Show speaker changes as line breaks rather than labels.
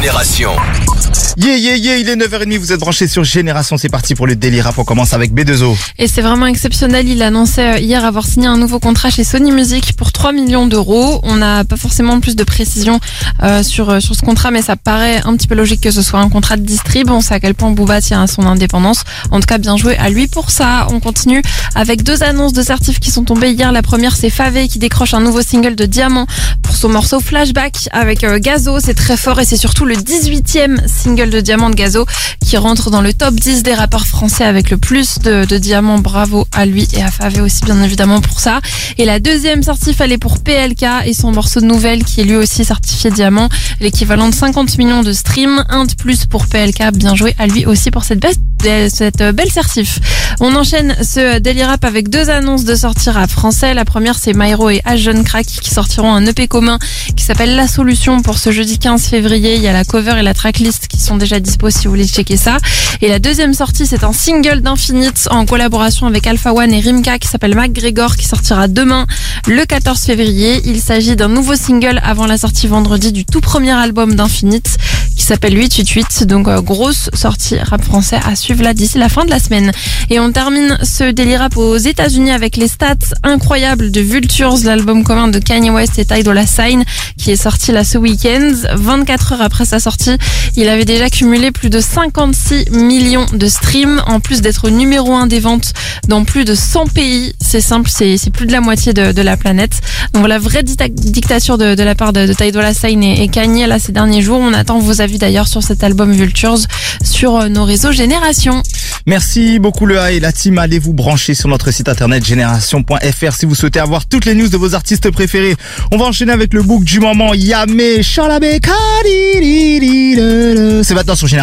Génération.
Yeah, yeah, yeah, il est 9h30, vous êtes branchés sur Génération, c'est parti pour le Daily Rap, on commence avec B2O.
Et c'est vraiment exceptionnel. Il annonçait euh, hier avoir signé un nouveau contrat chez Sony Music pour 3 millions d'euros. On n'a pas forcément plus de précision euh, sur, euh, sur ce contrat, mais ça paraît un petit peu logique que ce soit un contrat de distrib. On sait à quel point Booba tient à son indépendance. En tout cas, bien joué à lui pour ça. On continue avec deux annonces de certifs qui sont tombées hier. La première, c'est Favé qui décroche un nouveau single de Diamant pour son morceau Flashback avec euh, Gazo. C'est très fort et c'est surtout le 18e single de Diamant de Gazo qui rentre dans le top 10 des rappeurs français avec le plus de, diamants. Bravo à lui et à Favé aussi bien évidemment pour ça. Et la deuxième sortie fallait pour PLK et son morceau de nouvelle qui est lui aussi certifié diamant, l'équivalent de 50 millions de streams, un de plus pour PLK. Bien joué à lui aussi pour cette belle, cette belle certif. On enchaîne ce Daily Rap avec deux annonces de sortir à français. La première c'est Myro et H Jeune Crack qui sortiront un EP commun qui s'appelle La Solution pour ce jeudi 15 février. Il y a la cover et la tracklist qui sont déjà dispo si vous voulez checker ça. Et la deuxième sortie, c'est un single d'Infinite en collaboration avec Alpha One et Rimka qui s'appelle MacGregor qui sortira demain le 14 février. Il s'agit d'un nouveau single avant la sortie vendredi du tout premier album d'Infinite qui s'appelle 888. Donc euh, grosse sortie rap français à suivre là d'ici la fin de la semaine. Et on termine ce Daily Rap aux États-Unis avec les stats incroyables de Vultures, l'album commun de Kanye West et Ty Dolla Sign qui est sorti là ce week-end. 24 heures après sa sortie, il avait déjà cumulé plus de 56 millions de streams en plus d'être numéro un des ventes dans plus de 100 pays. C'est simple, c'est plus de la moitié de, la planète. Donc voilà, vraie dicta- dictature de, la part de, de Sign et, Kanye là ces derniers jours. On attend vos avis d'ailleurs sur cet album Vultures sur euh, nos réseaux Génération.
Merci beaucoup le et la team, allez vous brancher sur notre site internet génération.fr si vous souhaitez avoir toutes les news de vos artistes préférés. On va enchaîner avec le book du moment Yamé Kadidididele. C'est maintenant sur Génération.